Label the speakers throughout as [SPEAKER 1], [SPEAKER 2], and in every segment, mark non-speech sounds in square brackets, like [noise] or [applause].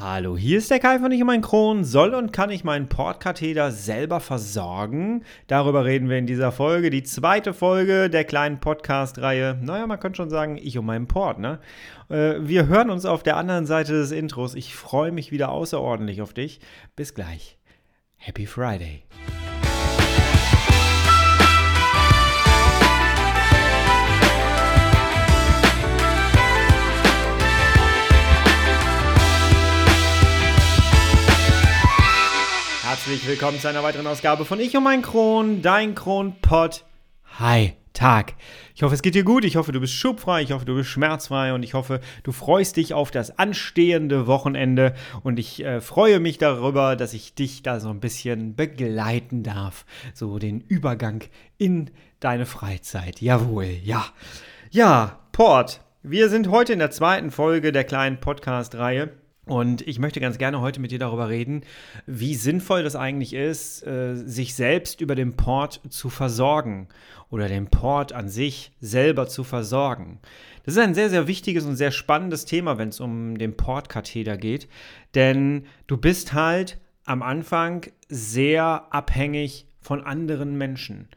[SPEAKER 1] Hallo, hier ist der Kai von Ich und mein Kron. Soll und kann ich meinen Portkatheter selber versorgen? Darüber reden wir in dieser Folge. Die zweite Folge der kleinen Podcast-Reihe. Naja, man könnte schon sagen, ich und meinen Port, ne? Äh, wir hören uns auf der anderen Seite des Intros. Ich freue mich wieder außerordentlich auf dich. Bis gleich. Happy Friday. Herzlich willkommen zu einer weiteren Ausgabe von Ich und mein Kron, dein Kronpott. Hi, Tag. Ich hoffe, es geht dir gut. Ich hoffe, du bist schubfrei. Ich hoffe, du bist schmerzfrei. Und ich hoffe, du freust dich auf das anstehende Wochenende. Und ich äh, freue mich darüber, dass ich dich da so ein bisschen begleiten darf. So den Übergang in deine Freizeit. Jawohl, ja. Ja, Port. Wir sind heute in der zweiten Folge der kleinen Podcast-Reihe. Und ich möchte ganz gerne heute mit dir darüber reden, wie sinnvoll das eigentlich ist, äh, sich selbst über den Port zu versorgen oder den Port an sich selber zu versorgen. Das ist ein sehr, sehr wichtiges und sehr spannendes Thema, wenn es um den Portkatheter geht, denn du bist halt am Anfang sehr abhängig von anderen Menschen.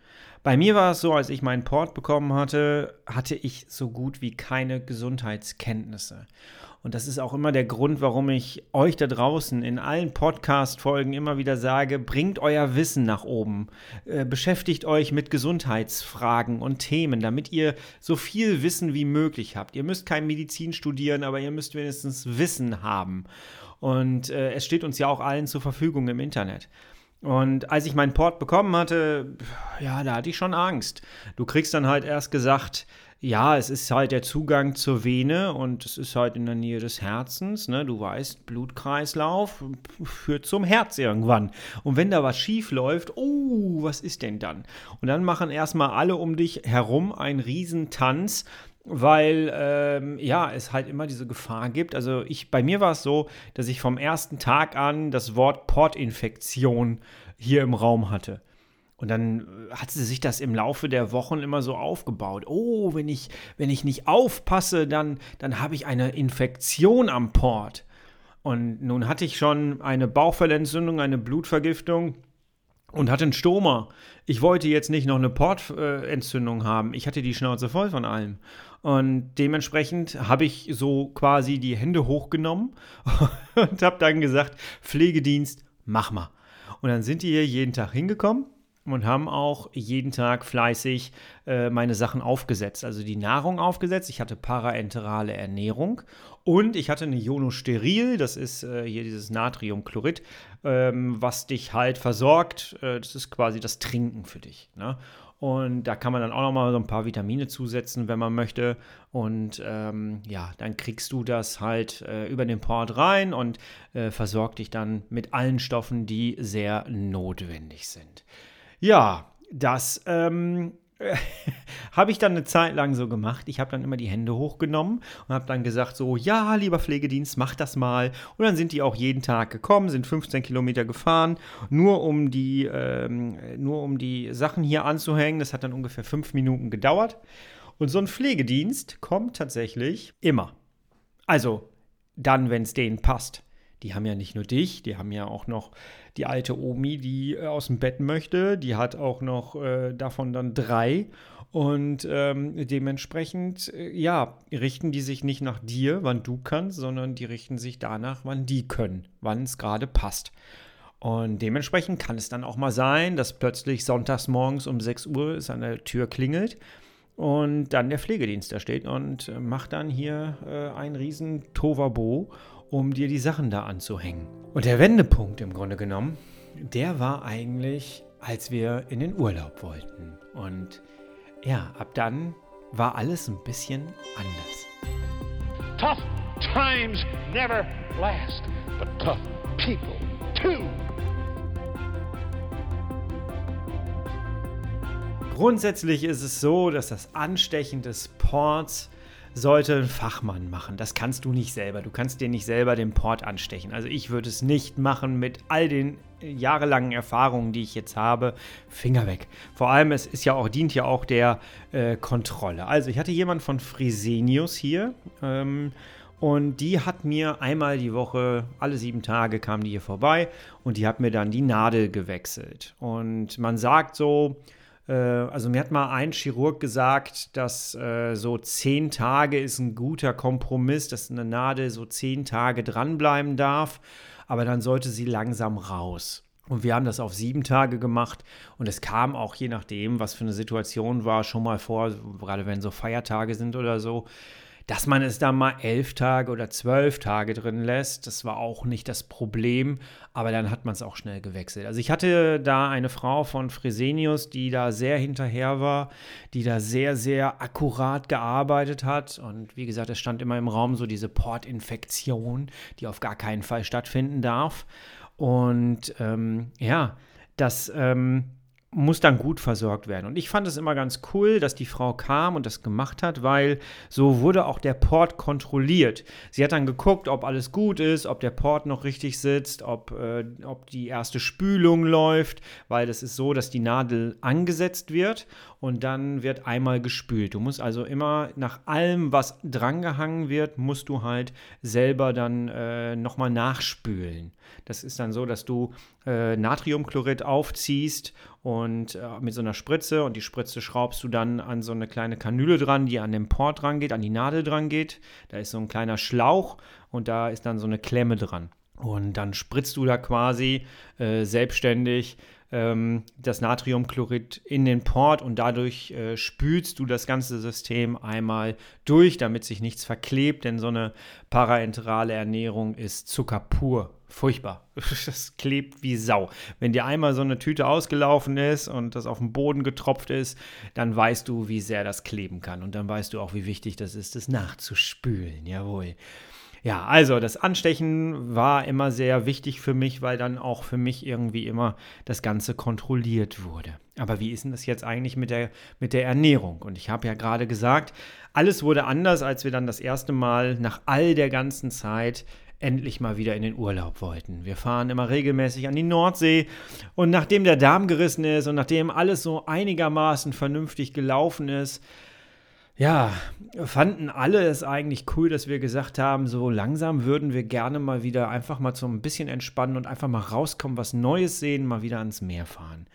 [SPEAKER 1] Bei mir war es so, als ich meinen Port bekommen hatte, hatte ich so gut wie keine Gesundheitskenntnisse. Und das ist auch immer der Grund, warum ich euch da draußen in allen Podcast-Folgen immer wieder sage, bringt euer Wissen nach oben. Äh, beschäftigt euch mit Gesundheitsfragen und Themen, damit ihr so viel Wissen wie möglich habt. Ihr müsst kein Medizin studieren, aber ihr müsst wenigstens Wissen haben. Und äh, es steht uns ja auch allen zur Verfügung im Internet. Und als ich meinen Port bekommen hatte, ja, da hatte ich schon Angst. Du kriegst dann halt erst gesagt, ja, es ist halt der Zugang zur Vene und es ist halt in der Nähe des Herzens. Ne? Du weißt, Blutkreislauf führt zum Herz irgendwann. Und wenn da was schief läuft, oh, was ist denn dann? Und dann machen erstmal alle um dich herum einen Riesentanz weil ähm, ja es halt immer diese Gefahr gibt. Also ich bei mir war es so, dass ich vom ersten Tag an das Wort Portinfektion hier im Raum hatte. Und dann äh, hat sie sich das im Laufe der Wochen immer so aufgebaut. Oh, wenn ich, wenn ich nicht aufpasse, dann, dann habe ich eine Infektion am Port. Und nun hatte ich schon eine Bauchfellentzündung, eine Blutvergiftung und hatte einen Stoma. Ich wollte jetzt nicht noch eine Portentzündung haben. Ich hatte die Schnauze voll von allem. Und dementsprechend habe ich so quasi die Hände hochgenommen [laughs] und habe dann gesagt, Pflegedienst, mach mal. Und dann sind die hier jeden Tag hingekommen und haben auch jeden Tag fleißig äh, meine Sachen aufgesetzt. Also die Nahrung aufgesetzt. Ich hatte paraenterale Ernährung und ich hatte eine Ionosteril, das ist äh, hier dieses Natriumchlorid, ähm, was dich halt versorgt. Äh, das ist quasi das Trinken für dich. Ne? Und da kann man dann auch noch mal so ein paar Vitamine zusetzen, wenn man möchte. Und ähm, ja, dann kriegst du das halt äh, über den Port rein und äh, versorgt dich dann mit allen Stoffen, die sehr notwendig sind. Ja, das ähm, [laughs] habe ich dann eine Zeit lang so gemacht. Ich habe dann immer die Hände hochgenommen und habe dann gesagt, so, ja, lieber Pflegedienst, mach das mal. Und dann sind die auch jeden Tag gekommen, sind 15 Kilometer gefahren, nur um die, ähm, nur um die Sachen hier anzuhängen. Das hat dann ungefähr fünf Minuten gedauert. Und so ein Pflegedienst kommt tatsächlich immer. Also dann, wenn es denen passt die haben ja nicht nur dich, die haben ja auch noch die alte Omi, die äh, aus dem Bett möchte. Die hat auch noch äh, davon dann drei. Und ähm, dementsprechend, äh, ja, richten die sich nicht nach dir, wann du kannst, sondern die richten sich danach, wann die können, wann es gerade passt. Und dementsprechend kann es dann auch mal sein, dass plötzlich sonntags morgens um 6 Uhr es an der Tür klingelt und dann der Pflegedienst da steht und äh, macht dann hier äh, einen riesen Tovabo um dir die Sachen da anzuhängen. Und der Wendepunkt im Grunde genommen, der war eigentlich, als wir in den Urlaub wollten. Und ja, ab dann war alles ein bisschen anders.
[SPEAKER 2] Tough times never last, but tough people too.
[SPEAKER 1] Grundsätzlich ist es so, dass das Anstechen des Ports sollte ein Fachmann machen. Das kannst du nicht selber. Du kannst dir nicht selber den Port anstechen. Also ich würde es nicht machen mit all den jahrelangen Erfahrungen, die ich jetzt habe. Finger weg. Vor allem, es ist ja auch, dient ja auch der äh, Kontrolle. Also ich hatte jemanden von Fresenius hier. Ähm, Und die hat mir einmal die Woche, alle sieben Tage kam die hier vorbei und die hat mir dann die Nadel gewechselt. Und man sagt so, äh, also mir hat mal ein Chirurg gesagt, dass äh, so zehn Tage ist ein guter Kompromiss, dass eine Nadel so zehn Tage dranbleiben darf, aber dann sollte sie langsam raus. Und wir haben das auf sieben Tage gemacht und es kam auch je nachdem, was für eine Situation war, schon mal vor, gerade wenn so Feiertage sind oder so, dass man es da mal elf Tage oder zwölf Tage drin lässt, das war auch nicht das Problem, aber dann hat man es auch schnell gewechselt. Also ich hatte da eine Frau von Fresenius, die da sehr hinterher war, die da sehr, sehr akkurat gearbeitet hat. Und wie gesagt, es stand immer im Raum so diese Portinfektion, die auf gar keinen Fall stattfinden darf. Und ähm, ja, das. Ähm, muss dann gut versorgt werden. Und ich fand es immer ganz cool, dass die Frau kam und das gemacht hat, weil so wurde auch der Port kontrolliert. Sie hat dann geguckt, ob alles gut ist, ob der Port noch richtig sitzt, ob, äh, ob die erste Spülung läuft, weil das ist so, dass die Nadel angesetzt wird und dann wird einmal gespült. Du musst also immer nach allem, was drangehangen wird, musst du halt selber dann äh, nochmal nachspülen. Das ist dann so, dass du äh, Natriumchlorid aufziehst und äh, mit so einer Spritze und die Spritze schraubst du dann an so eine kleine Kanüle dran, die an den Port dran geht, an die Nadel dran geht. Da ist so ein kleiner Schlauch und da ist dann so eine Klemme dran. Und dann spritzt du da quasi äh, selbstständig ähm, das Natriumchlorid in den Port und dadurch äh, spülst du das ganze System einmal durch, damit sich nichts verklebt, denn so eine paraenterale Ernährung ist Zucker pur furchtbar. [laughs] Das klebt wie Sau. Wenn dir einmal so eine Tüte ausgelaufen ist und das auf den Boden getropft ist, dann weißt du, wie sehr das kleben kann. Und dann weißt du auch, wie wichtig das ist, das nachzuspülen. Jawohl. Ja, also das Anstechen war immer sehr wichtig für mich, weil dann auch für mich irgendwie immer das Ganze kontrolliert wurde. Aber wie ist denn das jetzt eigentlich mit der, mit der Ernährung? Und ich habe ja gerade gesagt, alles wurde anders, als wir dann das erste Mal nach all der ganzen Zeit endlich mal wieder in den Urlaub wollten. Wir fahren immer regelmäßig an die Nordsee und nachdem der Darm gerissen ist und nachdem alles so einigermaßen vernünftig gelaufen ist, ja, fanden alle es eigentlich cool, dass wir gesagt haben, so langsam würden wir gerne mal wieder einfach mal so ein bisschen entspannen und einfach mal rauskommen, was Neues sehen, mal wieder ans Meer fahren.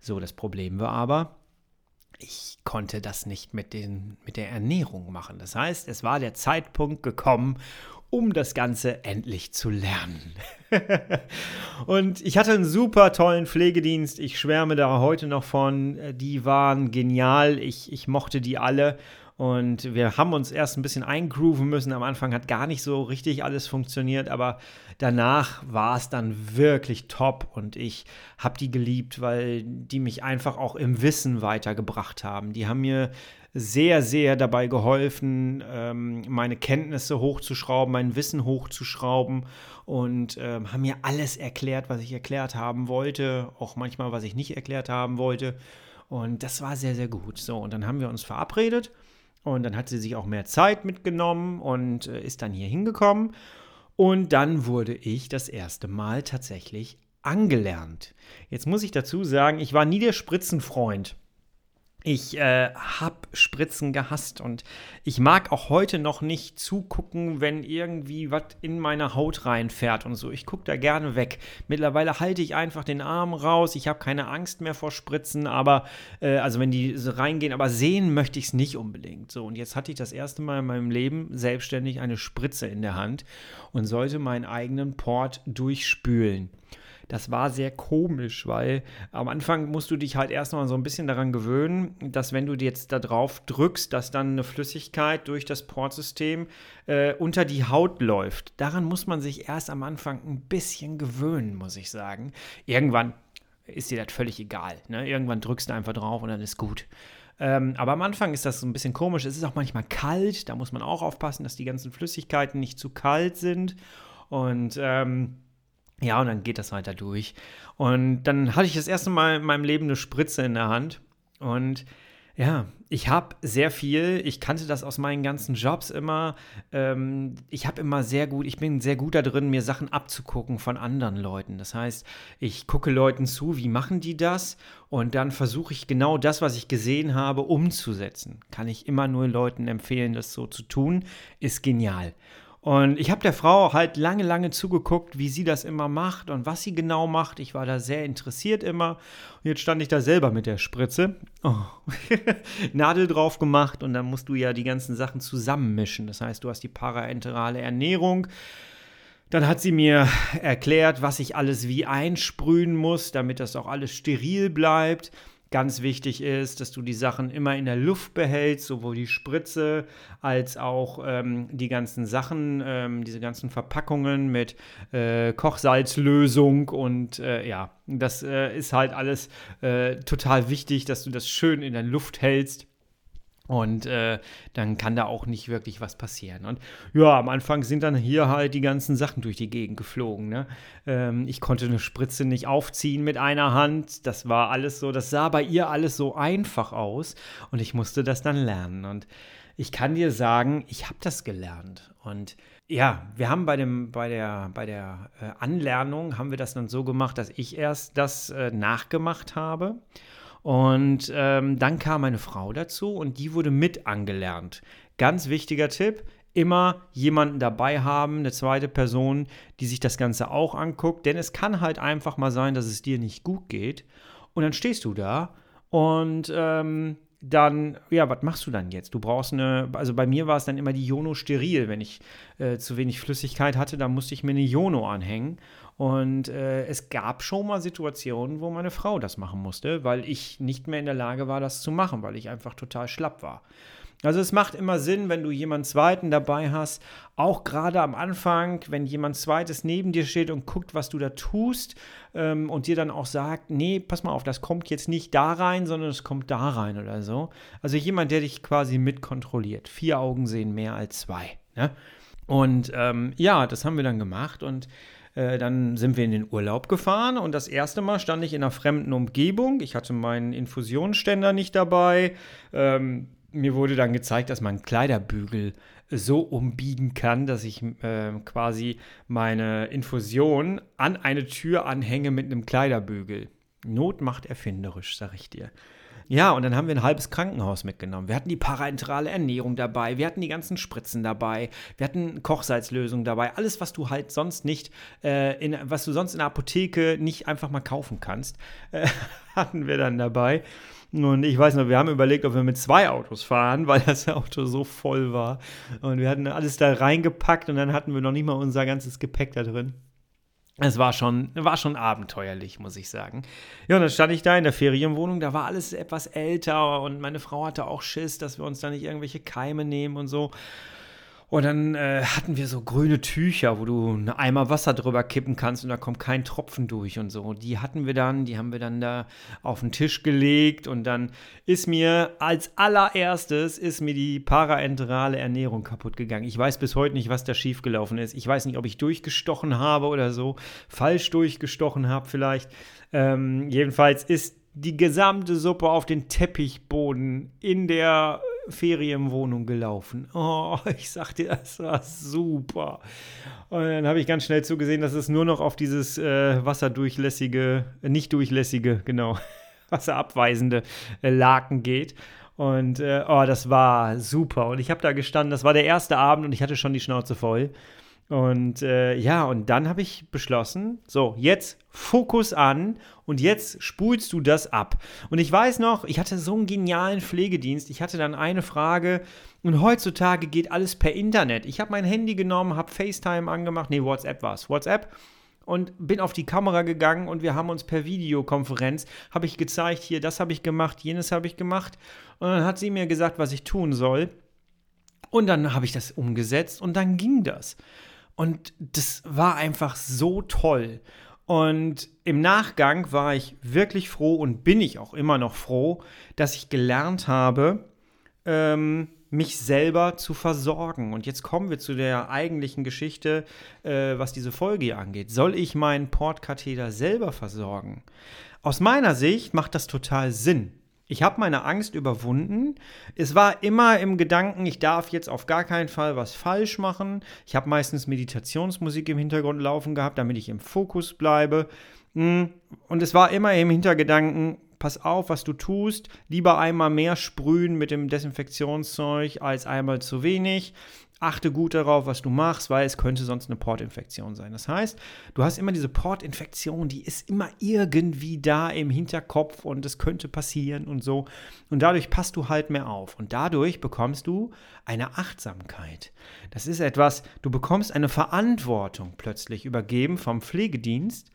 [SPEAKER 1] So, das Problem war aber, ich konnte das nicht mit, den, mit der Ernährung machen. Das heißt, es war der Zeitpunkt gekommen, um das Ganze endlich zu lernen. [laughs] und ich hatte einen super tollen Pflegedienst. Ich schwärme da heute noch von. Die waren genial. Ich, ich mochte die alle. Und wir haben uns erst ein bisschen eingrooven müssen. Am Anfang hat gar nicht so richtig alles funktioniert, aber danach war es dann wirklich top und ich habe die geliebt, weil die mich einfach auch im Wissen weitergebracht haben. Die haben mir sehr, sehr dabei geholfen, ähm, meine Kenntnisse hochzuschrauben, mein Wissen hochzuschrauben und ähm, haben mir alles erklärt, was ich erklärt haben wollte, auch manchmal, was ich nicht erklärt haben wollte. Und das war sehr, sehr gut. So, und dann haben wir uns verabredet und dann hat sie sich auch mehr Zeit mitgenommen und äh, ist dann hier hingekommen. Und dann wurde ich das erste Mal tatsächlich angelernt. Jetzt muss ich dazu sagen, ich war nie der Spritzenfreund. Ich äh, habe Spritzen gehasst und ich mag auch heute noch nicht zugucken, wenn irgendwie was in meine Haut reinfährt und so. Ich gucke da gerne weg. Mittlerweile halte ich einfach den Arm raus. Ich habe keine Angst mehr vor Spritzen, aber äh, also wenn die so reingehen, aber sehen möchte ich es nicht unbedingt. So und jetzt hatte ich das erste Mal in meinem Leben selbstständig eine Spritze in der Hand und sollte meinen eigenen Port durchspülen das war sehr komisch, weil am Anfang musst du dich halt erstmal so ein bisschen daran gewöhnen, dass wenn du jetzt da drauf drückst, dass dann eine Flüssigkeit durch das Portsystem äh, unter die Haut läuft. Daran muss man sich erst am Anfang ein bisschen gewöhnen, muss ich sagen. Irgendwann ist dir das völlig egal. Ne? Irgendwann drückst du einfach drauf und dann ist gut. Ähm, aber am Anfang ist das so ein bisschen komisch. Es ist auch manchmal kalt. Da muss man auch aufpassen, dass die ganzen Flüssigkeiten nicht zu kalt sind. Und ähm, ja, und dann geht das weiter durch. Und dann hatte ich das erste Mal in meinem Leben eine Spritze in der Hand. Und ja, ich habe sehr viel, ich kannte das aus meinen ganzen Jobs immer. Ähm, ich habe immer sehr gut, ich bin sehr gut da drin, mir Sachen abzugucken von anderen Leuten. Das heißt, ich gucke Leuten zu, wie machen die das? Und dann versuche ich genau das, was ich gesehen habe, umzusetzen. Kann ich immer nur Leuten empfehlen, das so zu tun. Ist genial. Und ich habe der Frau halt lange, lange zugeguckt, wie sie das immer macht und was sie genau macht. Ich war da sehr interessiert immer. Und jetzt stand ich da selber mit der Spritze. Oh. [laughs] Nadel drauf gemacht und dann musst du ja die ganzen Sachen zusammenmischen. Das heißt, du hast die paraenterale Ernährung. Dann hat sie mir erklärt, was ich alles wie einsprühen muss, damit das auch alles steril bleibt. Ganz wichtig ist, dass du die Sachen immer in der Luft behältst, sowohl die Spritze als auch ähm, die ganzen Sachen, ähm, diese ganzen Verpackungen mit äh, Kochsalzlösung und äh, ja, das äh, ist halt alles äh, total wichtig, dass du das schön in der Luft hältst. Und äh, dann kann da auch nicht wirklich was passieren. Und ja, am Anfang sind dann hier halt die ganzen Sachen durch die Gegend geflogen. Ne? Ähm, ich konnte eine Spritze nicht aufziehen mit einer Hand. Das war alles so, das sah bei ihr alles so einfach aus. Und ich musste das dann lernen. Und ich kann dir sagen, ich habe das gelernt. Und ja, wir haben bei, dem, bei der, bei der äh, Anlernung, haben wir das dann so gemacht, dass ich erst das äh, nachgemacht habe. Und ähm, dann kam meine Frau dazu und die wurde mit angelernt. Ganz wichtiger Tipp, immer jemanden dabei haben, eine zweite Person, die sich das Ganze auch anguckt. Denn es kann halt einfach mal sein, dass es dir nicht gut geht. Und dann stehst du da und ähm, dann, ja, was machst du dann jetzt? Du brauchst eine, also bei mir war es dann immer die Jono steril. Wenn ich äh, zu wenig Flüssigkeit hatte, dann musste ich mir eine Jono anhängen. Und äh, es gab schon mal Situationen, wo meine Frau das machen musste, weil ich nicht mehr in der Lage war, das zu machen, weil ich einfach total schlapp war. Also es macht immer Sinn, wenn du jemand Zweiten dabei hast, auch gerade am Anfang, wenn jemand Zweites neben dir steht und guckt, was du da tust ähm, und dir dann auch sagt, nee, pass mal auf, das kommt jetzt nicht da rein, sondern es kommt da rein oder so. Also jemand, der dich quasi mitkontrolliert. Vier Augen sehen mehr als zwei. Ne? Und ähm, ja, das haben wir dann gemacht und äh, dann sind wir in den Urlaub gefahren und das erste Mal stand ich in einer fremden Umgebung. Ich hatte meinen Infusionsständer nicht dabei. Ähm, mir wurde dann gezeigt, dass man Kleiderbügel so umbiegen kann, dass ich äh, quasi meine Infusion an eine Tür anhänge mit einem Kleiderbügel. Not macht erfinderisch, sag ich dir. Ja, und dann haben wir ein halbes Krankenhaus mitgenommen. Wir hatten die parenterale Ernährung dabei, wir hatten die ganzen Spritzen dabei, wir hatten Kochsalzlösungen dabei, alles, was du halt sonst nicht, äh, in, was du sonst in der Apotheke nicht einfach mal kaufen kannst, [laughs] äh, hatten wir dann dabei. Und ich weiß noch, wir haben überlegt, ob wir mit zwei Autos fahren, weil das Auto so voll war. Und wir hatten alles da reingepackt und dann hatten wir noch nicht mal unser ganzes Gepäck da drin. Es war schon, war schon abenteuerlich, muss ich sagen. Ja, und dann stand ich da in der Ferienwohnung, da war alles etwas älter und meine Frau hatte auch Schiss, dass wir uns da nicht irgendwelche Keime nehmen und so. Und dann äh, hatten wir so grüne Tücher, wo du einen Eimer Wasser drüber kippen kannst und da kommt kein Tropfen durch und so. Die hatten wir dann, die haben wir dann da auf den Tisch gelegt und dann ist mir als allererstes ist mir die paraenterale Ernährung kaputt gegangen. Ich weiß bis heute nicht, was da schiefgelaufen ist. Ich weiß nicht, ob ich durchgestochen habe oder so, falsch durchgestochen habe vielleicht. Ähm, jedenfalls ist die gesamte Suppe auf den Teppichboden in der Ferienwohnung gelaufen. Oh, [laughs] ich sag dir, das war super. Und dann habe ich ganz schnell zugesehen, dass es nur noch auf dieses äh, wasserdurchlässige, äh, nicht durchlässige, genau, [laughs] wasserabweisende äh, Laken geht. Und äh, oh, das war super. Und ich habe da gestanden, das war der erste Abend und ich hatte schon die Schnauze voll. Und äh, ja, und dann habe ich beschlossen, so, jetzt Fokus an und jetzt spulst du das ab. Und ich weiß noch, ich hatte so einen genialen Pflegedienst. Ich hatte dann eine Frage und heutzutage geht alles per Internet. Ich habe mein Handy genommen, habe FaceTime angemacht, nee, WhatsApp war es, WhatsApp und bin auf die Kamera gegangen und wir haben uns per Videokonferenz, habe ich gezeigt, hier, das habe ich gemacht, jenes habe ich gemacht. Und dann hat sie mir gesagt, was ich tun soll. Und dann habe ich das umgesetzt und dann ging das. Und das war einfach so toll. Und im Nachgang war ich wirklich froh und bin ich auch immer noch froh, dass ich gelernt habe, ähm, mich selber zu versorgen. Und jetzt kommen wir zu der eigentlichen Geschichte, äh, was diese Folge hier angeht. Soll ich meinen Portkatheter selber versorgen? Aus meiner Sicht macht das total Sinn. Ich habe meine Angst überwunden. Es war immer im Gedanken, ich darf jetzt auf gar keinen Fall was falsch machen. Ich habe meistens Meditationsmusik im Hintergrund laufen gehabt, damit ich im Fokus bleibe. Hm. Und es war immer im Hintergedanken, pass auf, was du tust. Lieber einmal mehr sprühen mit dem Desinfektionszeug als einmal zu wenig. Achte gut darauf, was du machst, weil es könnte sonst eine Portinfektion sein. Das heißt, du hast immer diese Portinfektion, die ist immer irgendwie da im Hinterkopf und es könnte passieren und so. Und dadurch passt du halt mehr auf. Und dadurch bekommst du eine Achtsamkeit. Das ist etwas, du bekommst eine Verantwortung plötzlich übergeben vom Pflegedienst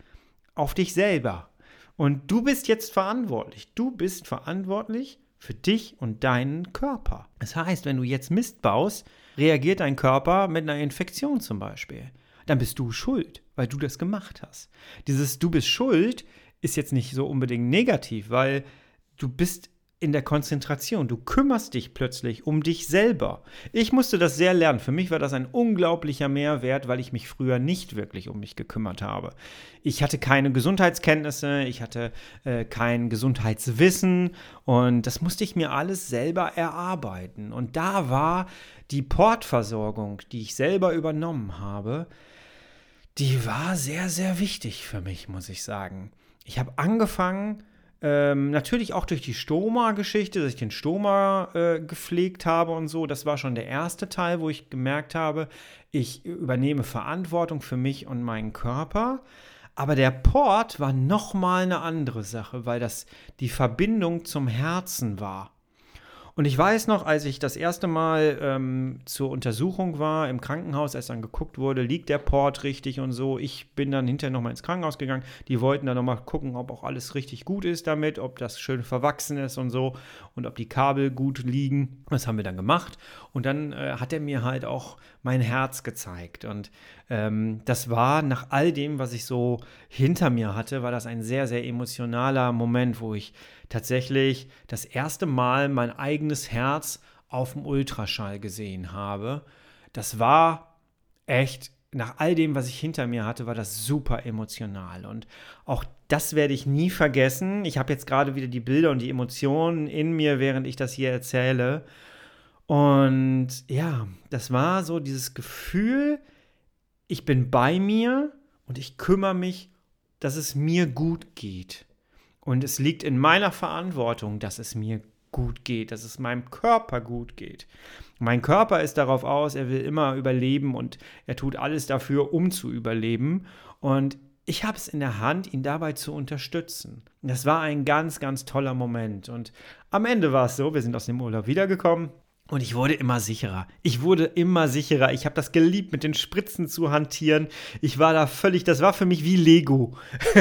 [SPEAKER 1] auf dich selber. Und du bist jetzt verantwortlich. Du bist verantwortlich für dich und deinen Körper. Das heißt, wenn du jetzt Mist baust, reagiert dein Körper mit einer Infektion zum Beispiel. Dann bist du schuld, weil du das gemacht hast. Dieses Du bist schuld ist jetzt nicht so unbedingt negativ, weil du bist in der Konzentration. Du kümmerst dich plötzlich um dich selber. Ich musste das sehr lernen. Für mich war das ein unglaublicher Mehrwert, weil ich mich früher nicht wirklich um mich gekümmert habe. Ich hatte keine Gesundheitskenntnisse, ich hatte äh, kein Gesundheitswissen und das musste ich mir alles selber erarbeiten. Und da war die Portversorgung, die ich selber übernommen habe, die war sehr, sehr wichtig für mich, muss ich sagen. Ich habe angefangen, ähm, natürlich auch durch die Stoma-Geschichte, dass ich den Stoma äh, gepflegt habe und so. Das war schon der erste Teil, wo ich gemerkt habe, ich übernehme Verantwortung für mich und meinen Körper. Aber der Port war nochmal eine andere Sache, weil das die Verbindung zum Herzen war. Und ich weiß noch, als ich das erste Mal ähm, zur Untersuchung war im Krankenhaus, als dann geguckt wurde, liegt der Port richtig und so. Ich bin dann hinterher nochmal ins Krankenhaus gegangen. Die wollten dann nochmal gucken, ob auch alles richtig gut ist damit, ob das schön verwachsen ist und so und ob die Kabel gut liegen. Das haben wir dann gemacht. Und dann äh, hat er mir halt auch mein Herz gezeigt. Und ähm, das war nach all dem, was ich so hinter mir hatte, war das ein sehr, sehr emotionaler Moment, wo ich tatsächlich das erste Mal mein eigenes Herz auf dem Ultraschall gesehen habe. Das war echt, nach all dem, was ich hinter mir hatte, war das super emotional. Und auch das werde ich nie vergessen. Ich habe jetzt gerade wieder die Bilder und die Emotionen in mir, während ich das hier erzähle. Und ja, das war so dieses Gefühl, ich bin bei mir und ich kümmere mich, dass es mir gut geht. Und es liegt in meiner Verantwortung, dass es mir gut geht, dass es meinem Körper gut geht. Mein Körper ist darauf aus, er will immer überleben und er tut alles dafür, um zu überleben. Und ich habe es in der Hand, ihn dabei zu unterstützen. Das war ein ganz, ganz toller Moment. Und am Ende war es so, wir sind aus dem Urlaub wiedergekommen. Und ich wurde immer sicherer. Ich wurde immer sicherer. Ich habe das geliebt, mit den Spritzen zu hantieren. Ich war da völlig, das war für mich wie Lego.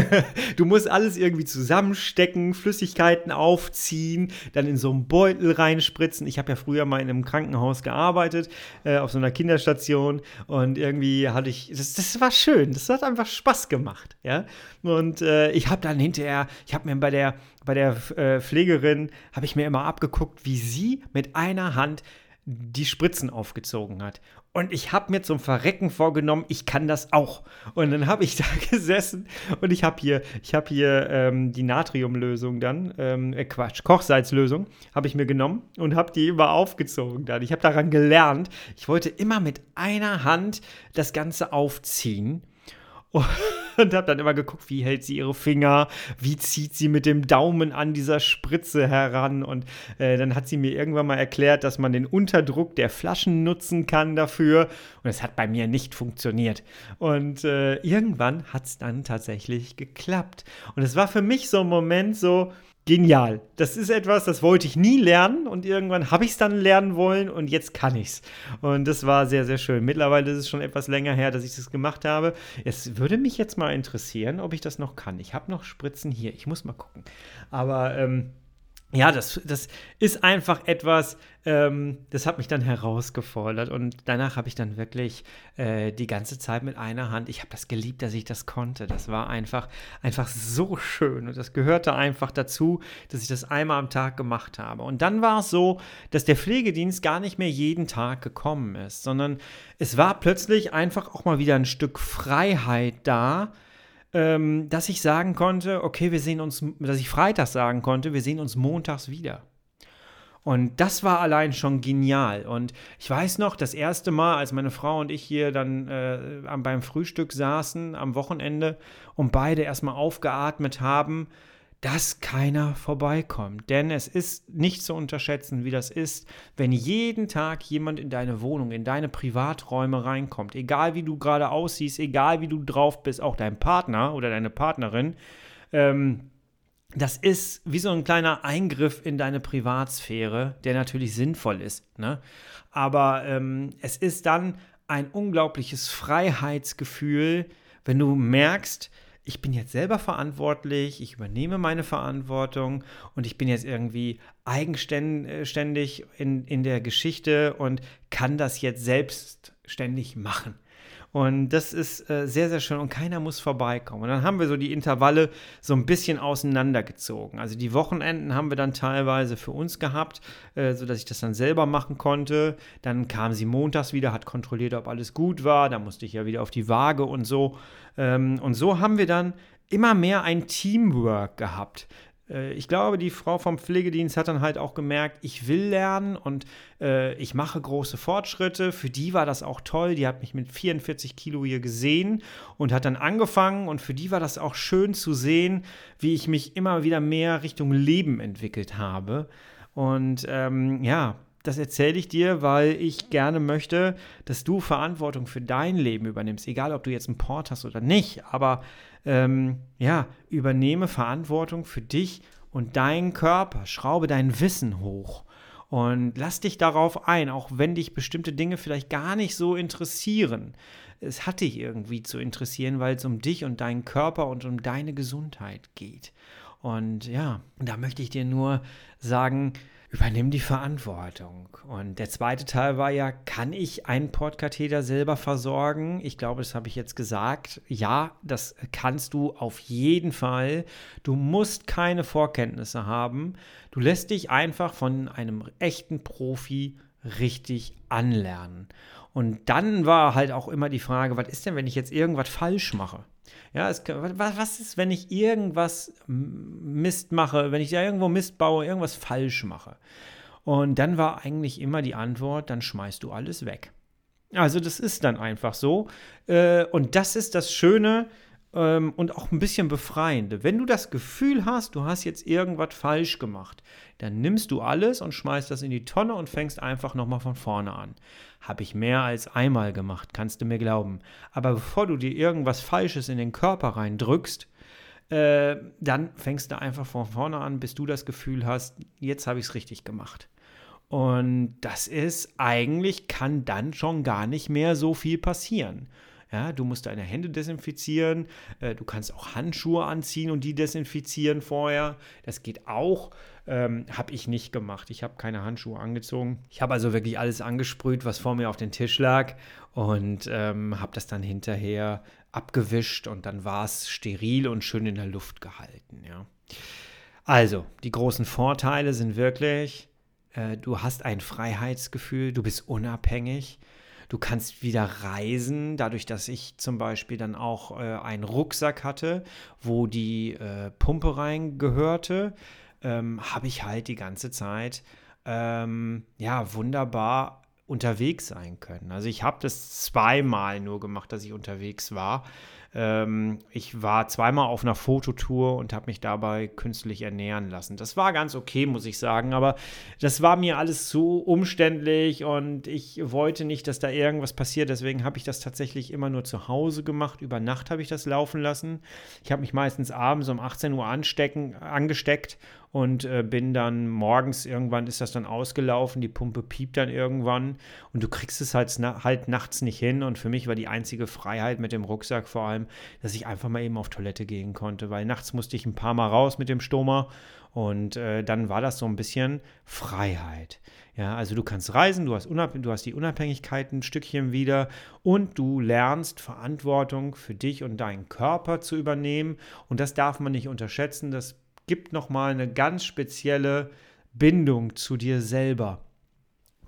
[SPEAKER 1] [laughs] du musst alles irgendwie zusammenstecken, Flüssigkeiten aufziehen, dann in so einen Beutel reinspritzen. Ich habe ja früher mal in einem Krankenhaus gearbeitet, äh, auf so einer Kinderstation. Und irgendwie hatte ich, das, das war schön. Das hat einfach Spaß gemacht. Ja? Und äh, ich habe dann hinterher, ich habe mir bei der bei der äh, Pflegerin habe ich mir immer abgeguckt, wie sie mit einer Hand die Spritzen aufgezogen hat. Und ich habe mir zum Verrecken vorgenommen, ich kann das auch. Und dann habe ich [laughs] da gesessen und ich habe hier, ich habe hier ähm, die Natriumlösung dann, ähm, äh Quatsch, Kochsalzlösung, habe ich mir genommen und habe die immer aufgezogen dann. Ich habe daran gelernt, ich wollte immer mit einer Hand das Ganze aufziehen und habe dann immer geguckt, wie hält sie ihre Finger, wie zieht sie mit dem Daumen an dieser Spritze heran. Und äh, dann hat sie mir irgendwann mal erklärt, dass man den Unterdruck der Flaschen nutzen kann dafür. Und es hat bei mir nicht funktioniert. Und äh, irgendwann hat es dann tatsächlich geklappt. Und es war für mich so ein Moment so, genial. Das ist etwas, das wollte ich nie lernen und irgendwann habe ich es dann lernen wollen und jetzt kann ich es. Und das war sehr, sehr schön. Mittlerweile ist es schon etwas länger her, dass ich das gemacht habe. Es würde mich jetzt mal interessieren, ob ich das noch kann. Ich habe noch Spritzen hier. Ich muss mal gucken. Aber ähm, ja, das, das ist einfach etwas, ähm, das hat mich dann herausgefordert und danach habe ich dann wirklich äh, die ganze Zeit mit einer Hand, ich habe das geliebt, dass ich das konnte. Das war einfach, einfach so schön und das gehörte einfach dazu, dass ich das einmal am Tag gemacht habe. Und dann war es so, dass der Pflegedienst gar nicht mehr jeden Tag gekommen ist, sondern es war plötzlich einfach auch mal wieder ein Stück Freiheit da, ähm, dass ich sagen konnte, okay, wir sehen uns, dass ich freitags sagen konnte, wir sehen uns montags wieder. Und das war allein schon genial. Und ich weiß noch, das erste Mal, als meine Frau und ich hier dann äh, beim Frühstück saßen am Wochenende und beide erstmal aufgeatmet haben, dass keiner vorbeikommt. Denn es ist nicht zu unterschätzen, wie das ist, wenn jeden Tag jemand in deine Wohnung, in deine Privaträume reinkommt. Egal wie du gerade aussiehst, egal wie du drauf bist, auch dein Partner oder deine Partnerin. Ähm, das ist wie so ein kleiner Eingriff in deine Privatsphäre, der natürlich sinnvoll ist. Ne? Aber ähm, es ist dann ein unglaubliches Freiheitsgefühl, wenn du merkst, ich bin jetzt selber verantwortlich, ich übernehme meine Verantwortung und ich bin jetzt irgendwie eigenständig in, in der Geschichte und kann das jetzt selbstständig machen. Und das ist äh, sehr, sehr schön und keiner muss vorbeikommen. Und dann haben wir so die Intervalle so ein bisschen auseinandergezogen. Also die Wochenenden haben wir dann teilweise für uns gehabt, äh, sodass ich das dann selber machen konnte. Dann kam sie montags wieder, hat kontrolliert, ob alles gut war. Da musste ich ja wieder auf die Waage und so. Ähm, und so haben wir dann immer mehr ein Teamwork gehabt. Äh, ich glaube, die Frau vom Pflegedienst hat dann halt auch gemerkt, ich will lernen und äh, ich mache große Fortschritte. Für die war das auch toll. Die hat mich mit 44 Kilo hier gesehen und hat dann angefangen. Und für die war das auch schön zu sehen, wie ich mich immer wieder mehr Richtung Leben entwickelt habe. Und ähm, ja, das erzähle ich dir, weil ich gerne möchte, dass du Verantwortung für dein Leben übernimmst. Egal, ob du jetzt einen Port hast oder nicht. Aber ähm, ja, übernehme Verantwortung für dich und deinen Körper. Schraube dein Wissen hoch. Und lass dich darauf ein, auch wenn dich bestimmte Dinge vielleicht gar nicht so interessieren. Es hat dich irgendwie zu interessieren, weil es um dich und deinen Körper und um deine Gesundheit geht. Und ja, da möchte ich dir nur sagen, übernimm die Verantwortung. Und der zweite Teil war ja, kann ich einen Portkatheter selber versorgen? Ich glaube, das habe ich jetzt gesagt. Ja, das kannst du auf jeden Fall. Du musst keine Vorkenntnisse haben. Du lässt dich einfach von einem echten Profi richtig anlernen. Und dann war halt auch immer die Frage, was ist denn, wenn ich jetzt irgendwas falsch mache? Ja, es, was ist, wenn ich irgendwas Mist mache, wenn ich da irgendwo Mist baue, irgendwas falsch mache? Und dann war eigentlich immer die Antwort, dann schmeißt du alles weg. Also das ist dann einfach so. Äh, und das ist das Schöne ähm, und auch ein bisschen befreiende. Wenn du das Gefühl hast, du hast jetzt irgendwas falsch gemacht, dann nimmst du alles und schmeißt das in die Tonne und fängst einfach nochmal von vorne an. Habe ich mehr als einmal gemacht, kannst du mir glauben. Aber bevor du dir irgendwas Falsches in den Körper reindrückst, äh, dann fängst du einfach von vorne an, bis du das Gefühl hast, jetzt habe ich es richtig gemacht. Und das ist eigentlich, kann dann schon gar nicht mehr so viel passieren. Ja, du musst deine Hände desinfizieren. Äh, du kannst auch Handschuhe anziehen und die desinfizieren vorher. Das geht auch. Ähm, habe ich nicht gemacht. Ich habe keine Handschuhe angezogen. Ich habe also wirklich alles angesprüht, was vor mir auf den Tisch lag und ähm, habe das dann hinterher abgewischt und dann war es steril und schön in der Luft gehalten. Ja. Also, die großen Vorteile sind wirklich, äh, du hast ein Freiheitsgefühl, du bist unabhängig. Du kannst wieder reisen, dadurch, dass ich zum Beispiel dann auch äh, einen Rucksack hatte, wo die äh, Pumpe reingehörte, ähm, habe ich halt die ganze Zeit ähm, ja wunderbar unterwegs sein können. Also ich habe das zweimal nur gemacht, dass ich unterwegs war. Ähm, ich war zweimal auf einer Fototour und habe mich dabei künstlich ernähren lassen. Das war ganz okay, muss ich sagen, aber das war mir alles zu umständlich und ich wollte nicht, dass da irgendwas passiert. Deswegen habe ich das tatsächlich immer nur zu Hause gemacht. Über Nacht habe ich das laufen lassen. Ich habe mich meistens abends um 18 Uhr anstecken, angesteckt und äh, bin dann morgens irgendwann ist das dann ausgelaufen, die Pumpe piept dann irgendwann und du kriegst es halt, halt nachts nicht hin und für mich war die einzige Freiheit mit dem Rucksack vor allem, dass ich einfach mal eben auf Toilette gehen konnte, weil nachts musste ich ein paar Mal raus mit dem Stoma und äh, dann war das so ein bisschen Freiheit. Ja, also du kannst reisen, du hast, du hast die Unabhängigkeit ein Stückchen wieder und du lernst Verantwortung für dich und deinen Körper zu übernehmen. Und das darf man nicht unterschätzen. Das gibt nochmal eine ganz spezielle Bindung zu dir selber.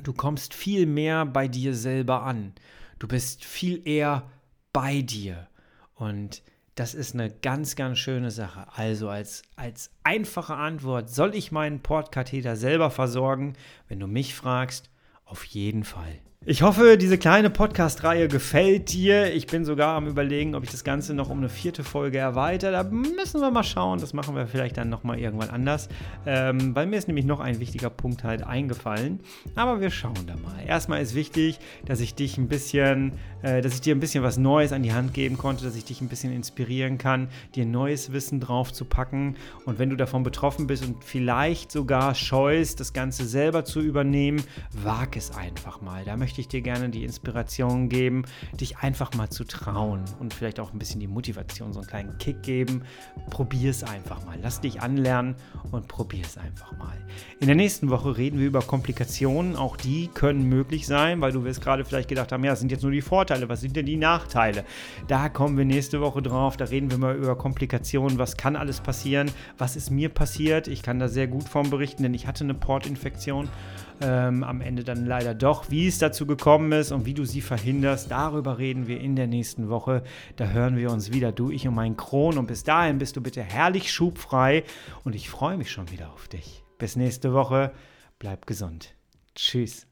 [SPEAKER 1] Du kommst viel mehr bei dir selber an. Du bist viel eher bei dir. Und das ist eine ganz, ganz schöne Sache. Also als, als einfache Antwort, soll ich meinen Portkatheter selber versorgen? Wenn du mich fragst, auf jeden Fall. Ich hoffe, diese kleine Podcast-Reihe gefällt dir. Ich bin sogar am Überlegen, ob ich das Ganze noch um eine vierte Folge erweitere. Da müssen wir mal schauen. Das machen wir vielleicht dann nochmal irgendwann anders. Ähm, bei mir ist nämlich noch ein wichtiger Punkt halt eingefallen. Aber wir schauen da mal. Erstmal ist wichtig, dass ich dich ein bisschen, äh, dass ich dir ein bisschen was Neues an die Hand geben konnte, dass ich dich ein bisschen inspirieren kann, dir neues Wissen drauf zu packen. Und wenn du davon betroffen bist und vielleicht sogar scheust, das Ganze selber zu übernehmen, wag es einfach mal. Da möchte möchte ich dir gerne die Inspiration geben, dich einfach mal zu trauen und vielleicht auch ein bisschen die Motivation, so einen kleinen Kick geben. Probier es einfach mal. Lass dich anlernen und probier es einfach mal. In der nächsten Woche reden wir über Komplikationen. Auch die können möglich sein, weil du wirst gerade vielleicht gedacht haben, ja, das sind jetzt nur die Vorteile, was sind denn die Nachteile? Da kommen wir nächste Woche drauf. Da reden wir mal über Komplikationen. Was kann alles passieren? Was ist mir passiert? Ich kann da sehr gut von berichten, denn ich hatte eine Portinfektion ähm, am Ende dann leider doch. Wie es dazu gekommen ist und wie du sie verhinderst, darüber reden wir in der nächsten Woche. Da hören wir uns wieder, du, ich und mein Kron. Und bis dahin bist du bitte herrlich schubfrei und ich freue mich schon wieder auf dich. Bis nächste Woche. Bleib gesund. Tschüss.